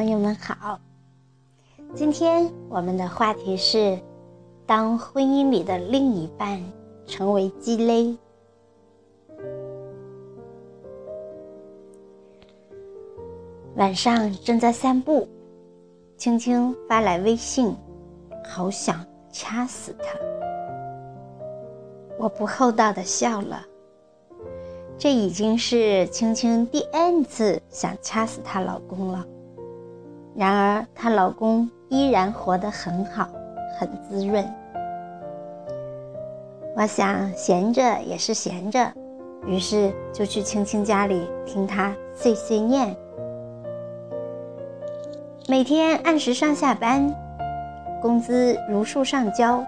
朋友们好，今天我们的话题是：当婚姻里的另一半成为鸡肋。晚上正在散步，青青发来微信，好想掐死他。我不厚道的笑了。这已经是青青第 N 次想掐死她老公了。然而，她老公依然活得很好，很滋润。我想闲着也是闲着，于是就去青青家里听她碎碎念。每天按时上下班，工资如数上交，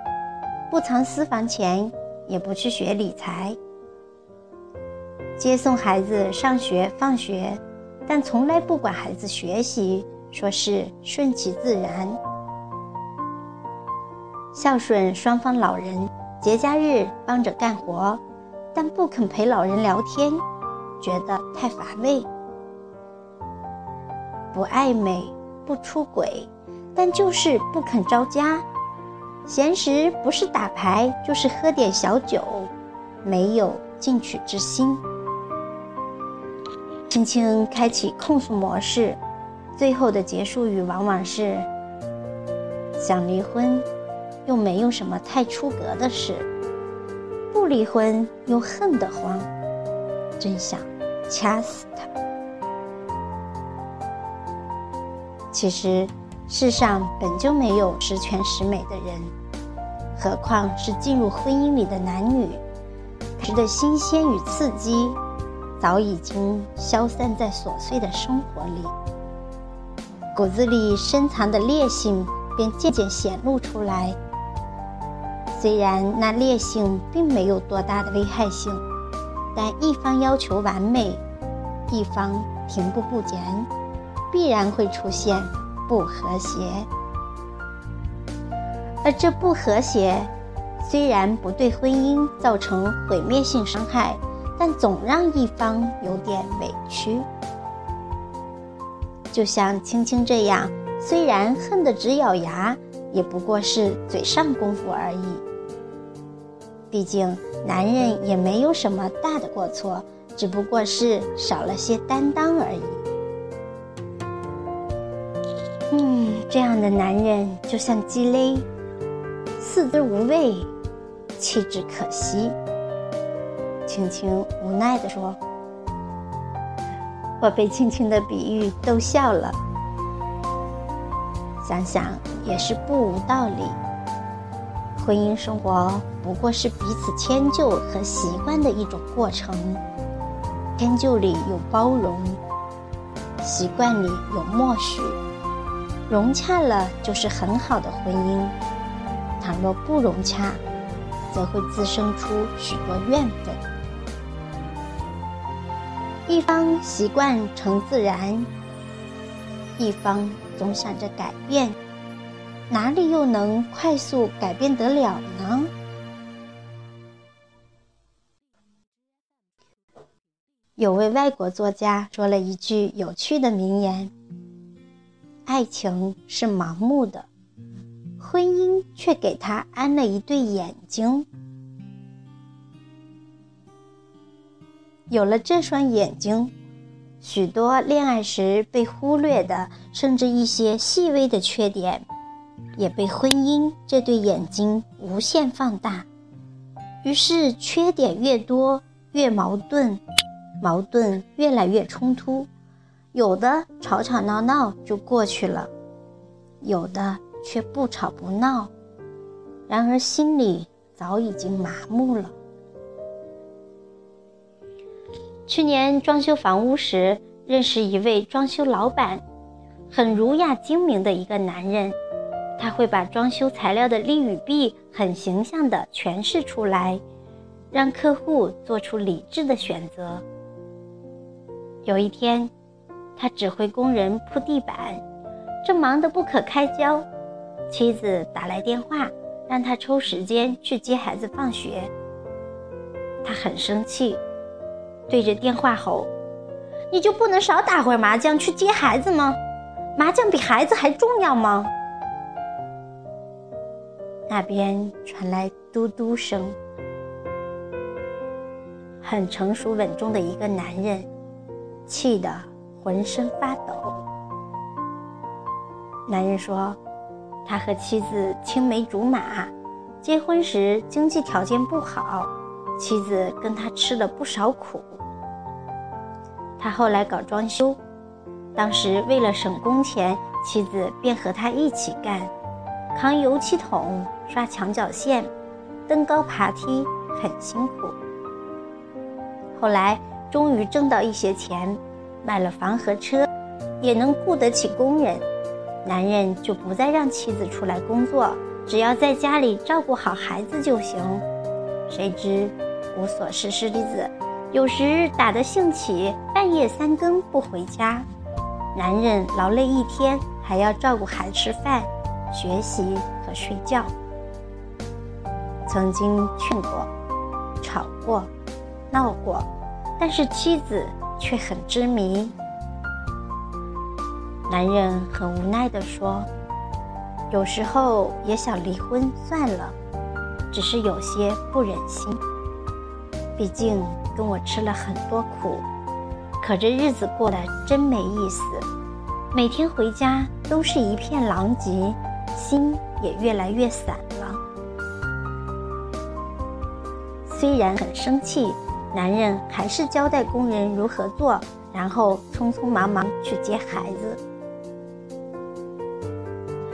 不藏私房钱，也不去学理财。接送孩子上学放学，但从来不管孩子学习，说是顺其自然。孝顺双方老人，节假日帮着干活，但不肯陪老人聊天，觉得太乏味。不爱美，不出轨，但就是不肯着家。闲时不是打牌，就是喝点小酒，没有进取之心。轻轻开启控诉模式，最后的结束语往往是：想离婚，又没有什么太出格的事；不离婚又恨得慌，真想掐死他。其实，世上本就没有十全十美的人，何况是进入婚姻里的男女，值得新鲜与刺激。早已经消散在琐碎的生活里，骨子里深藏的烈性便渐渐显露出来。虽然那烈性并没有多大的危害性，但一方要求完美，一方停步不前，必然会出现不和谐。而这不和谐，虽然不对婚姻造成毁灭性伤害。但总让一方有点委屈，就像青青这样，虽然恨得直咬牙，也不过是嘴上功夫而已。毕竟男人也没有什么大的过错，只不过是少了些担当而已。嗯，这样的男人就像鸡肋，四肢无味，弃之可惜。青青无奈地说：“我被青青的比喻逗笑了。想想也是不无道理。婚姻生活不过是彼此迁就和习惯的一种过程，迁就里有包容，习惯里有默许，融洽了就是很好的婚姻。倘若不融洽，则会滋生出许多怨愤。”一方习惯成自然，一方总想着改变，哪里又能快速改变得了呢？有位外国作家说了一句有趣的名言：“爱情是盲目的，婚姻却给他安了一对眼睛。”有了这双眼睛，许多恋爱时被忽略的，甚至一些细微的缺点，也被婚姻这对眼睛无限放大。于是，缺点越多越矛盾，矛盾越来越冲突。有的吵吵闹闹就过去了，有的却不吵不闹，然而心里早已经麻木了。去年装修房屋时，认识一位装修老板，很儒雅精明的一个男人。他会把装修材料的利与弊很形象地诠释出来，让客户做出理智的选择。有一天，他指挥工人铺地板，正忙得不可开交，妻子打来电话，让他抽时间去接孩子放学。他很生气。对着电话吼：“你就不能少打会儿麻将去接孩子吗？麻将比孩子还重要吗？那边传来嘟嘟声，很成熟稳重的一个男人，气得浑身发抖。男人说：“他和妻子青梅竹马，结婚时经济条件不好，妻子跟他吃了不少苦。他后来搞装修，当时为了省工钱，妻子便和他一起干。”扛油漆桶、刷墙角线、登高爬梯，很辛苦。后来终于挣到一些钱，买了房和车，也能雇得起工人。男人就不再让妻子出来工作，只要在家里照顾好孩子就行。谁知无所事事的子，有时打得兴起，半夜三更不回家。男人劳累一天，还要照顾孩子吃饭。学习和睡觉，曾经劝过、吵过、闹过，但是妻子却很执迷。男人很无奈地说：“有时候也想离婚算了，只是有些不忍心。毕竟跟我吃了很多苦，可这日子过得真没意思，每天回家都是一片狼藉。”心也越来越散了。虽然很生气，男人还是交代工人如何做，然后匆匆忙忙去接孩子。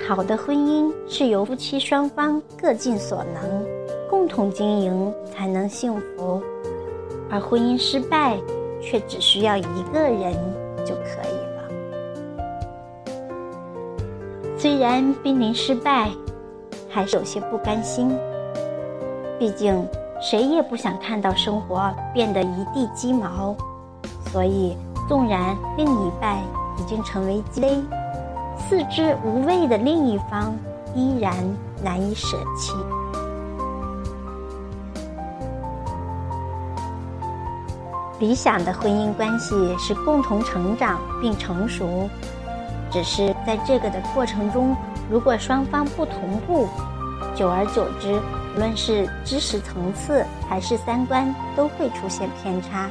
好的婚姻是由夫妻双方各尽所能，共同经营才能幸福，而婚姻失败却只需要一个人就可以了。虽然濒临失败，还是有些不甘心。毕竟谁也不想看到生活变得一地鸡毛，所以纵然另一半已经成为鸡肋，四肢无味的另一方依然难以舍弃。理想的婚姻关系是共同成长并成熟。只是在这个的过程中，如果双方不同步，久而久之，无论是知识层次还是三观，都会出现偏差。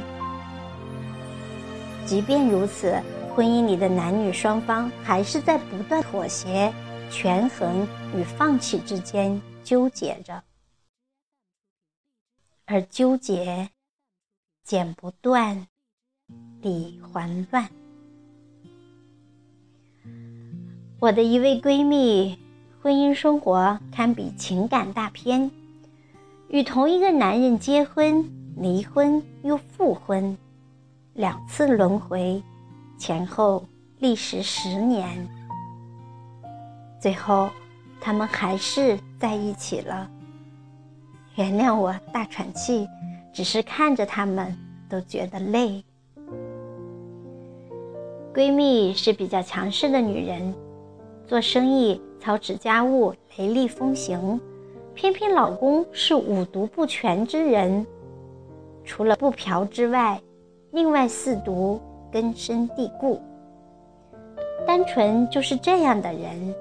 即便如此，婚姻里的男女双方还是在不断妥协、权衡与放弃之间纠结着，而纠结剪不断，理还乱。我的一位闺蜜，婚姻生活堪比情感大片，与同一个男人结婚、离婚又复婚，两次轮回，前后历时十年，最后他们还是在一起了。原谅我大喘气，只是看着他们都觉得累。闺蜜是比较强势的女人。做生意、操持家务，雷厉风行；偏偏老公是五毒不全之人，除了不嫖之外，另外四毒根深蒂固。单纯就是这样的人，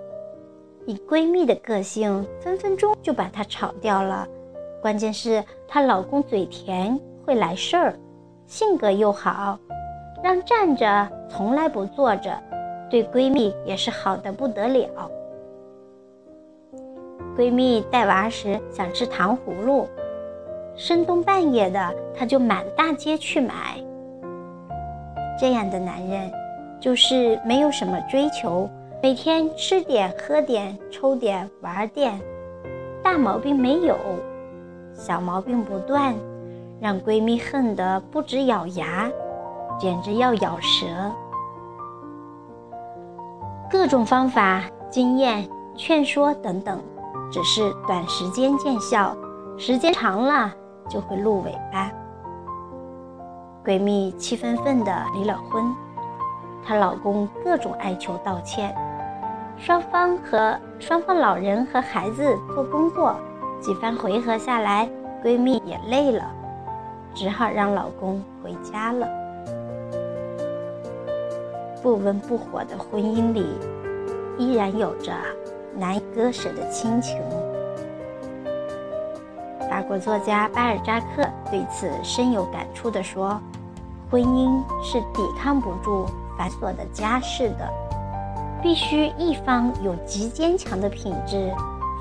以闺蜜的个性，分分钟就把她炒掉了。关键是她老公嘴甜，会来事儿，性格又好，让站着从来不坐着。对闺蜜也是好的不得了。闺蜜带娃时想吃糖葫芦，深冬半夜的，她就满大街去买。这样的男人，就是没有什么追求，每天吃点、喝点、抽点、玩点，大毛病没有，小毛病不断，让闺蜜恨得不止咬牙，简直要咬舌。各种方法、经验、劝说等等，只是短时间见效，时间长了就会露尾巴。闺蜜气愤愤地离了婚，她老公各种哀求道歉，双方和双方老人和孩子做工作，几番回合下来，闺蜜也累了，只好让老公回家了。不温不火的婚姻里，依然有着难以割舍的亲情。法国作家巴尔扎克对此深有感触地说：“婚姻是抵抗不住繁琐的家事的，必须一方有极坚强的品质，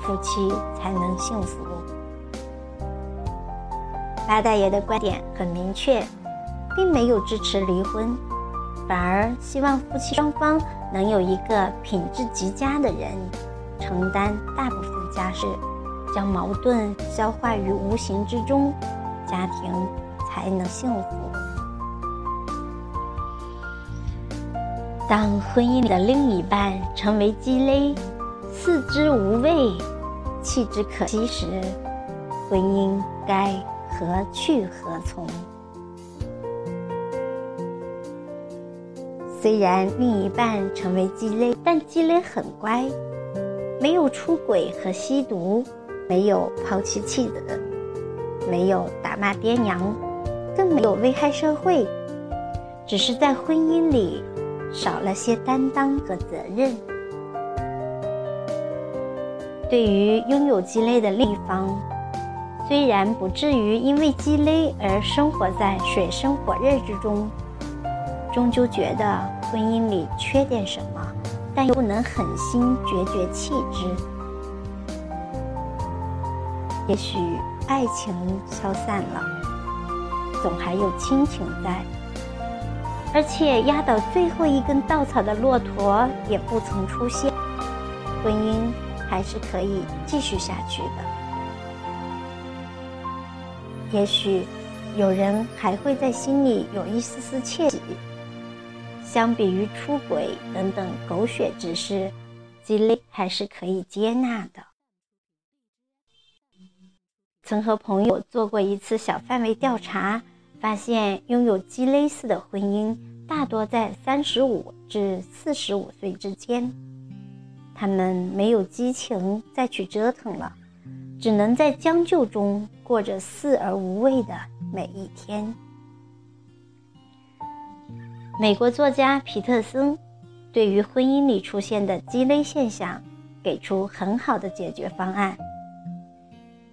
夫妻才能幸福。”八大爷的观点很明确，并没有支持离婚，反而希望夫妻双方能有一个品质极佳的人承担大部分家事。将矛盾消化于无形之中，家庭才能幸福。当婚姻里的另一半成为鸡肋、四肢无味、弃之可惜时，婚姻该何去何从？虽然另一半成为鸡肋，但鸡肋很乖，没有出轨和吸毒。没有抛弃妻子，没有打骂爹娘，更没有危害社会，只是在婚姻里少了些担当和责任。对于拥有鸡肋的另一方，虽然不至于因为鸡肋而生活在水深火热之中，终究觉得婚姻里缺点什么，但又不能狠心决绝弃之。也许爱情消散了，总还有亲情在，而且压倒最后一根稻草的骆驼也不曾出现，婚姻还是可以继续下去的。也许有人还会在心里有一丝丝窃喜，相比于出轨等等狗血之事，鸡肋还是可以接纳的。曾和朋友做过一次小范围调查，发现拥有鸡肋似的婚姻大多在三十五至四十五岁之间。他们没有激情再去折腾了，只能在将就中过着肆而无味的每一天。美国作家皮特森对于婚姻里出现的鸡肋现象，给出很好的解决方案。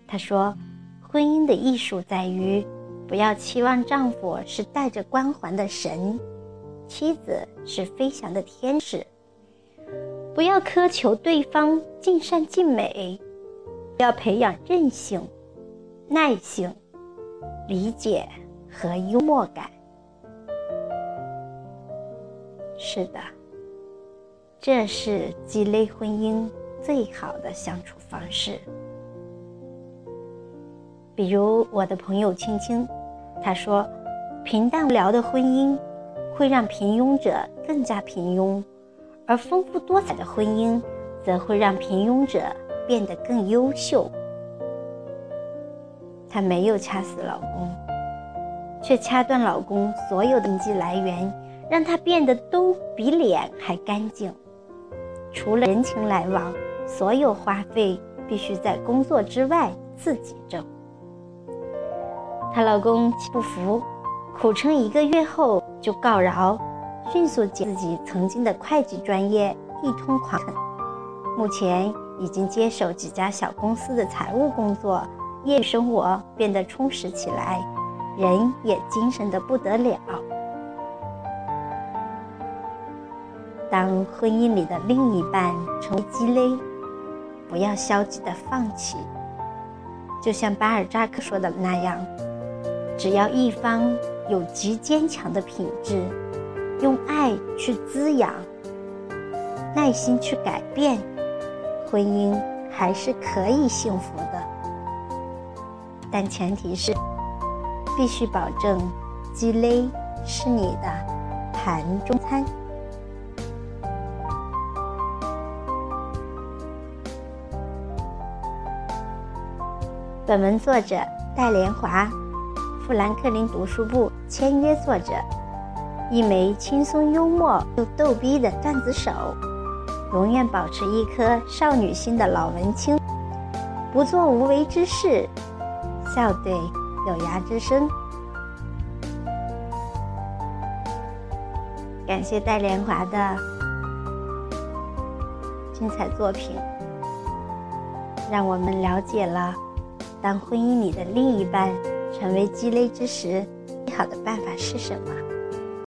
他说：“婚姻的艺术在于，不要期望丈夫是带着光环的神，妻子是飞翔的天使。不要苛求对方尽善尽美，要培养韧性、耐性、理解和幽默感。是的，这是鸡肋婚姻最好的相处方式。”比如我的朋友青青，她说：“平淡无聊的婚姻会让平庸者更加平庸，而丰富多彩的婚姻则会让平庸者变得更优秀。”她没有掐死老公，却掐断老公所有的经济来源，让他变得都比脸还干净。除了人情来往，所有花费必须在工作之外自己挣。她老公不服，苦撑一个月后就告饶，迅速将自己曾经的会计专业一通狂啃。目前已经接手几家小公司的财务工作，业余生活变得充实起来，人也精神的不得了。当婚姻里的另一半成为鸡肋，不要消极的放弃，就像巴尔扎克说的那样。只要一方有极坚强的品质，用爱去滋养，耐心去改变，婚姻还是可以幸福的。但前提是，必须保证鸡肋是你的盘中餐。本文作者戴莲华。富兰克林读书部签约作者，一枚轻松幽默又逗逼的段子手，永远保持一颗少女心的老文青，不做无为之事，笑对有涯之声。感谢戴莲华的精彩作品，让我们了解了当婚姻里的另一半成为鸡肋之时，最好的办法是什么。